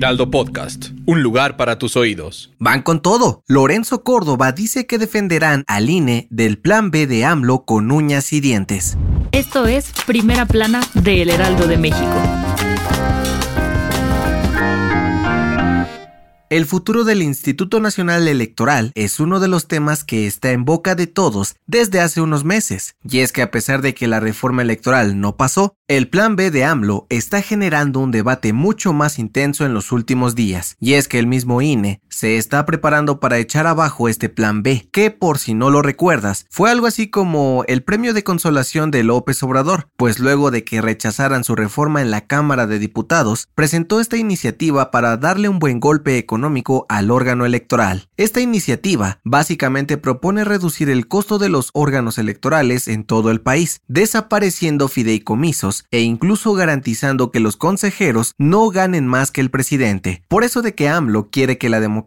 Heraldo Podcast, un lugar para tus oídos. Van con todo. Lorenzo Córdoba dice que defenderán al INE del plan B de AMLO con uñas y dientes. Esto es Primera Plana de El Heraldo de México. El futuro del Instituto Nacional Electoral es uno de los temas que está en boca de todos desde hace unos meses, y es que a pesar de que la reforma electoral no pasó, el plan B de AMLO está generando un debate mucho más intenso en los últimos días, y es que el mismo INE se está preparando para echar abajo este plan B, que por si no lo recuerdas, fue algo así como el premio de consolación de López Obrador, pues luego de que rechazaran su reforma en la Cámara de Diputados, presentó esta iniciativa para darle un buen golpe económico al órgano electoral. Esta iniciativa básicamente propone reducir el costo de los órganos electorales en todo el país, desapareciendo fideicomisos e incluso garantizando que los consejeros no ganen más que el presidente. Por eso de que AMLO quiere que la democracia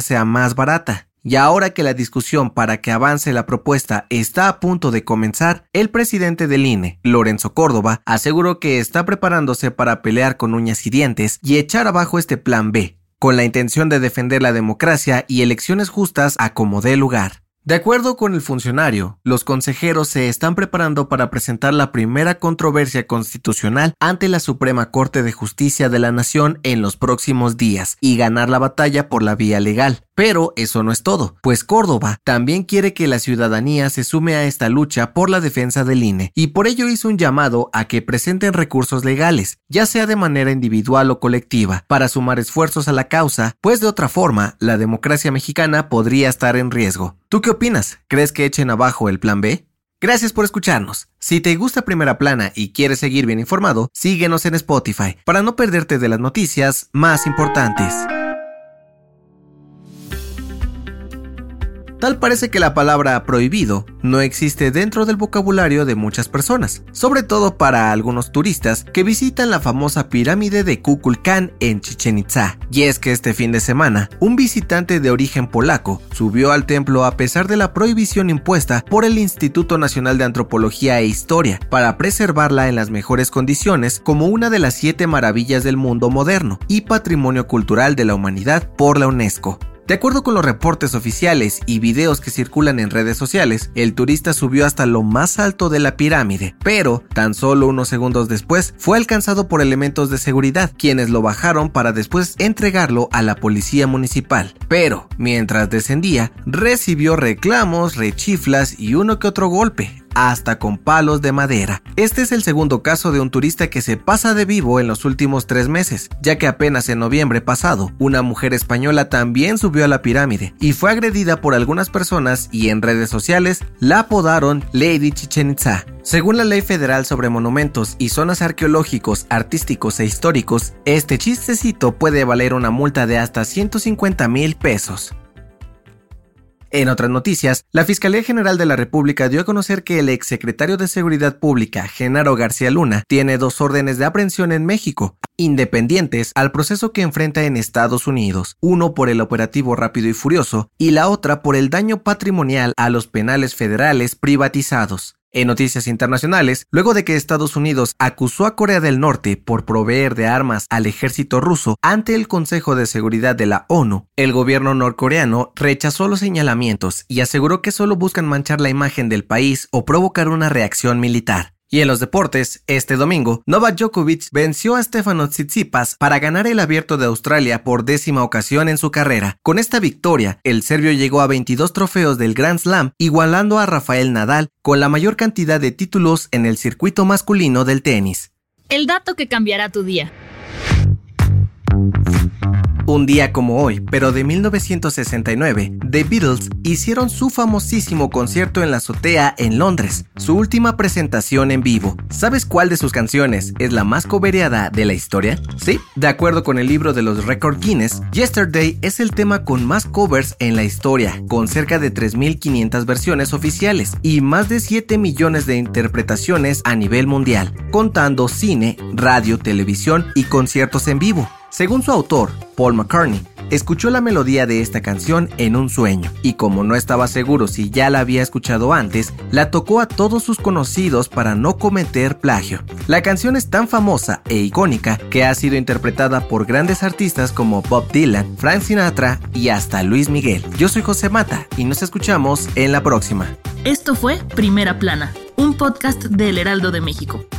sea más barata. Y ahora que la discusión para que avance la propuesta está a punto de comenzar, el presidente del INE, Lorenzo Córdoba, aseguró que está preparándose para pelear con uñas y dientes y echar abajo este plan B, con la intención de defender la democracia y elecciones justas a como dé lugar. De acuerdo con el funcionario, los consejeros se están preparando para presentar la primera controversia constitucional ante la Suprema Corte de Justicia de la Nación en los próximos días y ganar la batalla por la vía legal. Pero eso no es todo, pues Córdoba también quiere que la ciudadanía se sume a esta lucha por la defensa del INE y por ello hizo un llamado a que presenten recursos legales, ya sea de manera individual o colectiva, para sumar esfuerzos a la causa, pues de otra forma la democracia mexicana podría estar en riesgo. ¿Tú qué opinas? ¿Crees que echen abajo el plan B? Gracias por escucharnos. Si te gusta Primera Plana y quieres seguir bien informado, síguenos en Spotify para no perderte de las noticias más importantes. Tal parece que la palabra prohibido no existe dentro del vocabulario de muchas personas, sobre todo para algunos turistas que visitan la famosa pirámide de Kukulcán en Chichen Itza. Y es que este fin de semana, un visitante de origen polaco subió al templo a pesar de la prohibición impuesta por el Instituto Nacional de Antropología e Historia para preservarla en las mejores condiciones como una de las siete maravillas del mundo moderno y patrimonio cultural de la humanidad por la UNESCO. De acuerdo con los reportes oficiales y videos que circulan en redes sociales, el turista subió hasta lo más alto de la pirámide, pero tan solo unos segundos después fue alcanzado por elementos de seguridad, quienes lo bajaron para después entregarlo a la policía municipal. Pero, mientras descendía, recibió reclamos, rechiflas y uno que otro golpe, hasta con palos de madera. Este es el segundo caso de un turista que se pasa de vivo en los últimos tres meses, ya que apenas en noviembre pasado, una mujer española también subió a la pirámide y fue agredida por algunas personas y en redes sociales la apodaron Lady Chichen Itza. Según la ley federal sobre monumentos y zonas arqueológicos, artísticos e históricos, este chistecito puede valer una multa de hasta 150 mil pesos. En otras noticias, la Fiscalía General de la República dio a conocer que el exsecretario de Seguridad Pública, Genaro García Luna, tiene dos órdenes de aprehensión en México, independientes al proceso que enfrenta en Estados Unidos, uno por el operativo rápido y furioso y la otra por el daño patrimonial a los penales federales privatizados. En noticias internacionales, luego de que Estados Unidos acusó a Corea del Norte por proveer de armas al ejército ruso ante el Consejo de Seguridad de la ONU, el gobierno norcoreano rechazó los señalamientos y aseguró que solo buscan manchar la imagen del país o provocar una reacción militar. Y en los deportes, este domingo, Novak Djokovic venció a Stefano Tsitsipas para ganar el Abierto de Australia por décima ocasión en su carrera. Con esta victoria, el serbio llegó a 22 trofeos del Grand Slam, igualando a Rafael Nadal con la mayor cantidad de títulos en el circuito masculino del tenis. El dato que cambiará tu día. Un día como hoy, pero de 1969, The Beatles hicieron su famosísimo concierto en la azotea en Londres, su última presentación en vivo. ¿Sabes cuál de sus canciones es la más cobereada de la historia? Sí, de acuerdo con el libro de los Record Guinness, Yesterday es el tema con más covers en la historia, con cerca de 3.500 versiones oficiales y más de 7 millones de interpretaciones a nivel mundial, contando cine, radio, televisión y conciertos en vivo. Según su autor, Paul McCartney, escuchó la melodía de esta canción en un sueño y como no estaba seguro si ya la había escuchado antes, la tocó a todos sus conocidos para no cometer plagio. La canción es tan famosa e icónica que ha sido interpretada por grandes artistas como Bob Dylan, Frank Sinatra y hasta Luis Miguel. Yo soy José Mata y nos escuchamos en la próxima. Esto fue Primera Plana, un podcast del Heraldo de México.